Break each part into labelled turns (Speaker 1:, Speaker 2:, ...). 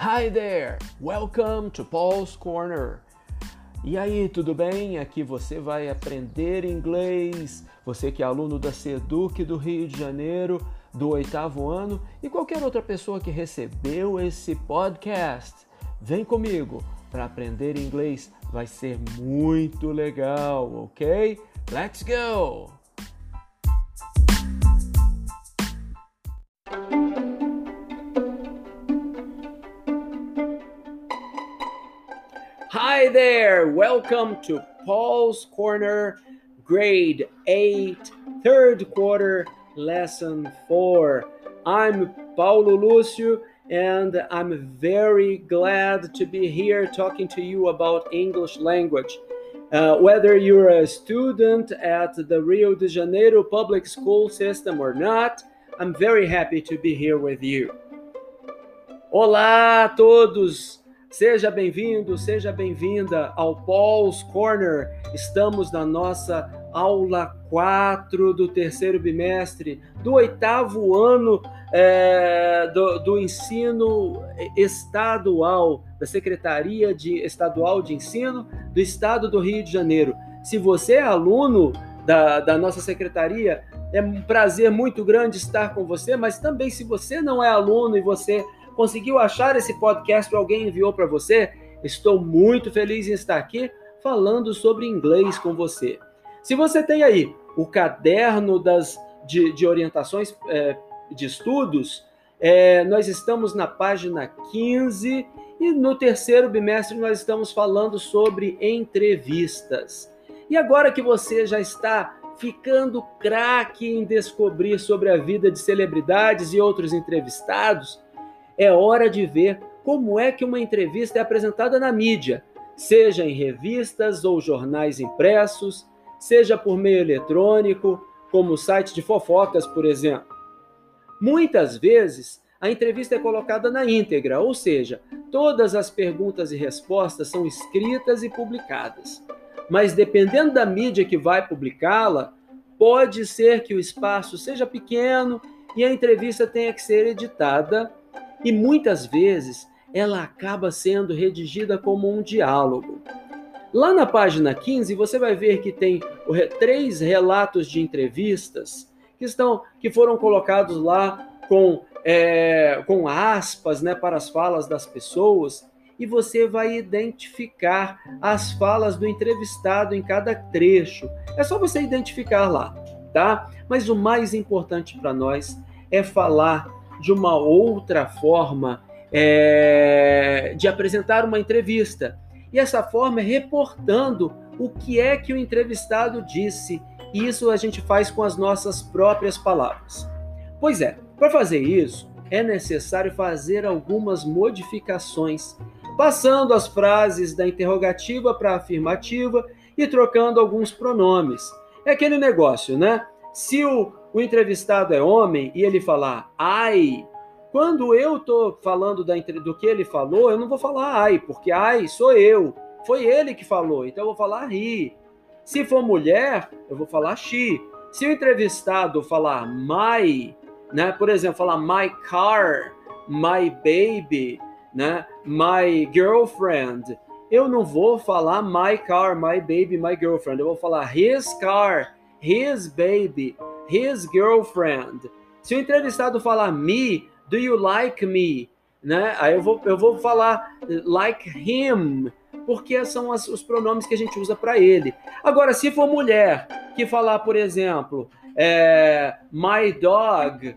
Speaker 1: Hi there! Welcome to Paul's Corner. E aí, tudo bem? Aqui você vai aprender inglês. Você que é aluno da Seduc do Rio de Janeiro, do oitavo ano, e qualquer outra pessoa que recebeu esse podcast. Vem comigo para aprender inglês. Vai ser muito legal, ok? Let's go! There! Welcome to Paul's Corner, grade 8, third quarter, lesson 4. I'm Paulo Lúcio, and I'm very glad to be here talking to you about English language. Uh, whether you're a student at the Rio de Janeiro public school system or not, I'm very happy to be here with you. Olá a todos! Seja bem-vindo, seja bem-vinda ao Paul's Corner. Estamos na nossa aula 4 do terceiro bimestre, do oitavo ano é, do, do, ensino estadual, da Secretaria de, Estadual de Ensino do Estado do Rio de Janeiro. Se você é aluno da, da nossa secretaria, é um prazer muito grande estar com você, mas também se você não é aluno e você conseguiu achar esse podcast ou alguém enviou para você, estou muito feliz em estar aqui falando sobre inglês com você. Se você tem aí o caderno das, de, de orientações é, de estudos, é, nós estamos na página 15 e no terceiro bimestre nós estamos falando sobre entrevistas. E agora que você já está ficando craque em descobrir sobre a vida de celebridades e outros entrevistados, é hora de ver como é que uma entrevista é apresentada na mídia, seja em revistas ou jornais impressos, seja por meio eletrônico, como o site de fofocas, por exemplo. Muitas vezes, a entrevista é colocada na íntegra, ou seja, todas as perguntas e respostas são escritas e publicadas. Mas dependendo da mídia que vai publicá-la, pode ser que o espaço seja pequeno e a entrevista tenha que ser editada e muitas vezes ela acaba sendo redigida como um diálogo. Lá na página 15 você vai ver que tem três relatos de entrevistas que estão que foram colocados lá com é, com aspas né, para as falas das pessoas e você vai identificar as falas do entrevistado em cada trecho. É só você identificar lá, tá? Mas o mais importante para nós é falar de uma outra forma é, de apresentar uma entrevista. E essa forma é reportando o que é que o entrevistado disse. E isso a gente faz com as nossas próprias palavras. Pois é, para fazer isso, é necessário fazer algumas modificações, passando as frases da interrogativa para a afirmativa e trocando alguns pronomes. É aquele negócio, né? Se o, o entrevistado é homem e ele falar ai, quando eu estou falando da, do que ele falou, eu não vou falar ai, porque ai sou eu. Foi ele que falou, então eu vou falar ri. Se for mulher, eu vou falar she. Se o entrevistado falar my, né, por exemplo, falar my car, my baby, né, my girlfriend, eu não vou falar my car, my baby, my girlfriend. Eu vou falar his car, his baby, his girlfriend. Se o entrevistado falar me, do you like me? Né? Aí eu vou, eu vou falar like him, porque são as, os pronomes que a gente usa para ele. Agora, se for mulher que falar, por exemplo, é, my dog,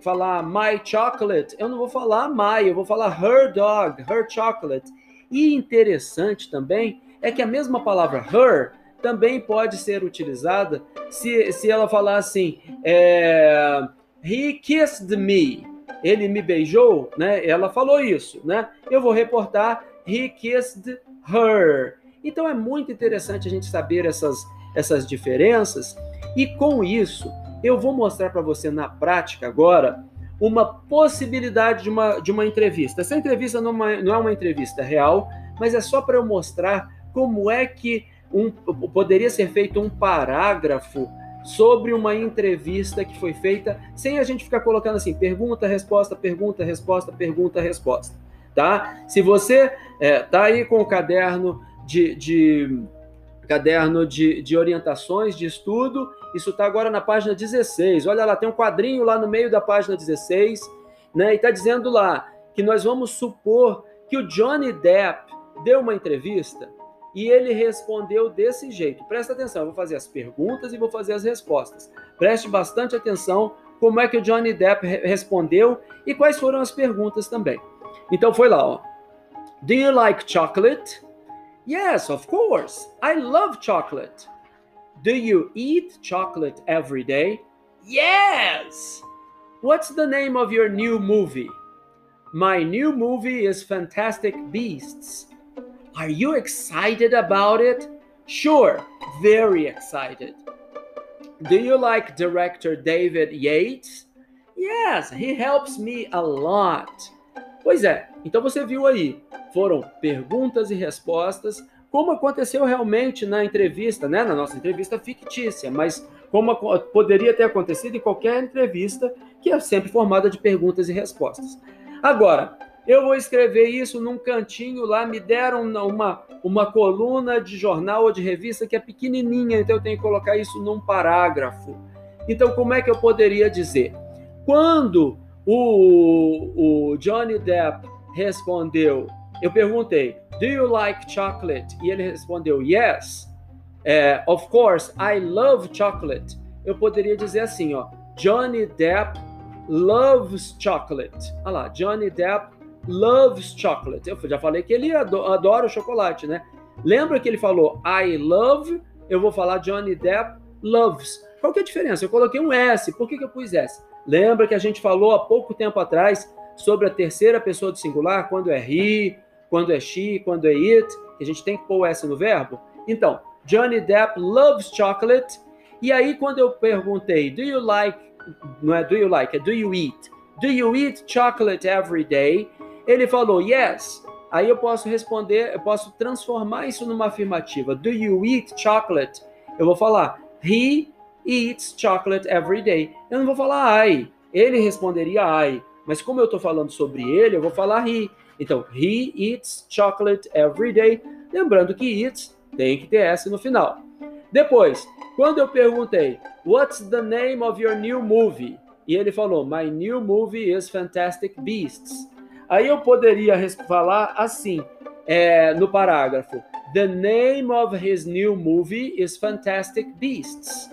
Speaker 1: falar my chocolate, eu não vou falar my, eu vou falar her dog, her chocolate. E interessante também é que a mesma palavra her também pode ser utilizada se, se ela falar assim, é, he kissed me, ele me beijou, né? Ela falou isso, né? Eu vou reportar he kissed her. Então é muito interessante a gente saber essas, essas diferenças e com isso eu vou mostrar para você na prática agora uma possibilidade de uma, de uma entrevista. Essa entrevista não é, não é uma entrevista real, mas é só para eu mostrar como é que um, poderia ser feito um parágrafo sobre uma entrevista que foi feita sem a gente ficar colocando assim pergunta, resposta, pergunta, resposta, pergunta, resposta, tá? Se você é, tá aí com o caderno de, de caderno de, de orientações de estudo, isso está agora na página 16. Olha lá, tem um quadrinho lá no meio da página 16, né? E está dizendo lá que nós vamos supor que o Johnny Depp deu uma entrevista e ele respondeu desse jeito. Presta atenção, eu vou fazer as perguntas e vou fazer as respostas. Preste bastante atenção como é que o Johnny Depp respondeu e quais foram as perguntas também. Então foi lá, ó. Do you like chocolate? Yes, of course. I love chocolate. Do you eat chocolate every day? Yes. What's the name of your new movie? My new movie is Fantastic Beasts. Are you excited about it? Sure, very excited. Do you like director David Yates? Yes, he helps me a lot. Pois é, então você viu aí, foram perguntas e respostas, como aconteceu realmente na entrevista, né? Na nossa entrevista fictícia, mas como poderia ter acontecido em qualquer entrevista que é sempre formada de perguntas e respostas. Agora, eu vou escrever isso num cantinho lá, me deram uma, uma coluna de jornal ou de revista que é pequenininha, então eu tenho que colocar isso num parágrafo. Então, como é que eu poderia dizer? Quando o, o Johnny Depp respondeu, eu perguntei, Do you like chocolate? E ele respondeu, Yes. É, of course, I love chocolate. Eu poderia dizer assim, ó, Johnny Depp loves chocolate. Olha lá, Johnny Depp loves chocolate. Eu já falei que ele adora o chocolate, né? Lembra que ele falou I love? Eu vou falar Johnny Depp loves. Qual que é a diferença? Eu coloquei um S. Por que, que eu pus S? Lembra que a gente falou há pouco tempo atrás sobre a terceira pessoa do singular, quando é he, quando é she, quando é it, que a gente tem que pôr o S no verbo? Então, Johnny Depp loves chocolate. E aí, quando eu perguntei, do you like, não é do you like, é do you eat? Do you eat chocolate every day? Ele falou yes. Aí eu posso responder, eu posso transformar isso numa afirmativa. Do you eat chocolate? Eu vou falar he eats chocolate every day. Eu não vou falar I. Ele responderia I. Mas como eu estou falando sobre ele, eu vou falar he. Então, he eats chocolate every day. Lembrando que eats tem que ter S no final. Depois, quando eu perguntei, What's the name of your new movie? E ele falou, My new movie is Fantastic Beasts. Aí eu poderia falar assim, é, no parágrafo: The name of his new movie is Fantastic Beasts.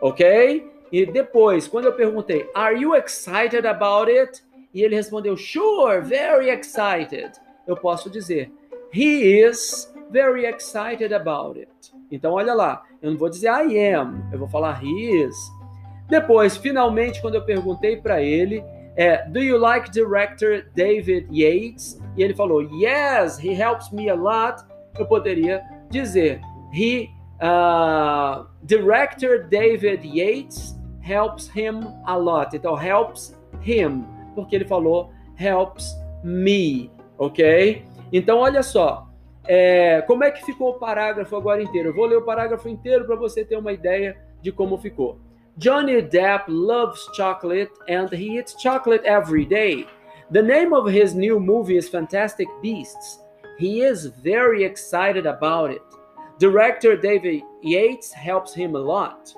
Speaker 1: Ok? E depois, quando eu perguntei, Are you excited about it? E ele respondeu, Sure, very excited. Eu posso dizer, He is very excited about it. Então, olha lá, eu não vou dizer I am, eu vou falar He is. Depois, finalmente, quando eu perguntei para ele, é, Do you like director David Yates? E ele falou, Yes, he helps me a lot. Eu poderia dizer, He, uh, director David Yates helps him a lot. Então, helps him, porque ele falou helps me, ok? Então, olha só, é, como é que ficou o parágrafo agora inteiro? Eu vou ler o parágrafo inteiro para você ter uma ideia de como ficou. Johnny Depp loves chocolate and he eats chocolate every day. The name of his new movie is Fantastic Beasts. He is very excited about it. Director David Yates helps him a lot.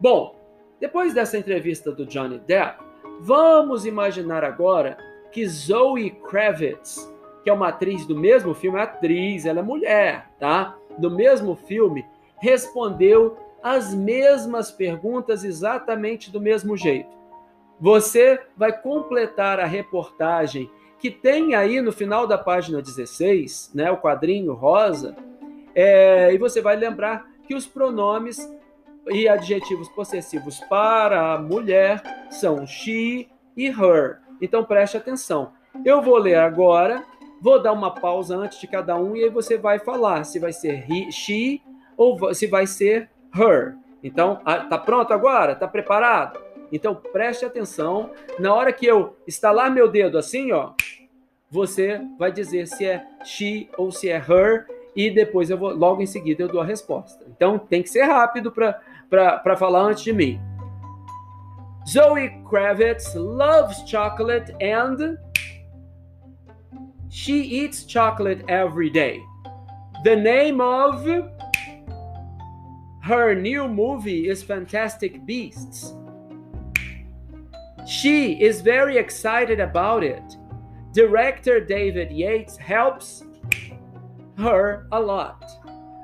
Speaker 1: Bom, depois dessa entrevista do Johnny Depp, vamos imaginar agora que Zoe Kravitz, que é uma atriz do mesmo filme, é atriz, ela é mulher, tá? Do mesmo filme, respondeu as mesmas perguntas exatamente do mesmo jeito. Você vai completar a reportagem que tem aí no final da página 16, né, o quadrinho rosa, é, e você vai lembrar que os pronomes e adjetivos possessivos para a mulher são she e her. Então preste atenção. Eu vou ler agora, vou dar uma pausa antes de cada um e aí você vai falar se vai ser he, she ou se vai ser her. Então, tá pronto agora? Tá preparado? Então, preste atenção. Na hora que eu estalar meu dedo assim, ó, você vai dizer se é she ou se é her e depois eu vou logo em seguida eu dou a resposta. Então, tem que ser rápido para falar antes de mim. Zoe Kravitz loves chocolate and She eats chocolate every day. The name of her new movie is Fantastic Beasts. She is very excited about it. Director David Yates helps her a lot.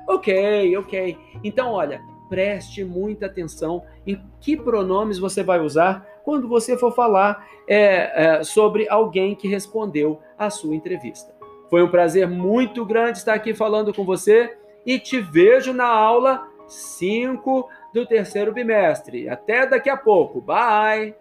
Speaker 1: Ok, ok. Então, olha, preste muita atenção em que pronomes você vai usar quando você for falar é, é, sobre alguém que respondeu à sua entrevista. Foi um prazer muito grande estar aqui falando com você e te vejo na aula 5 do terceiro bimestre. Até daqui a pouco. Bye!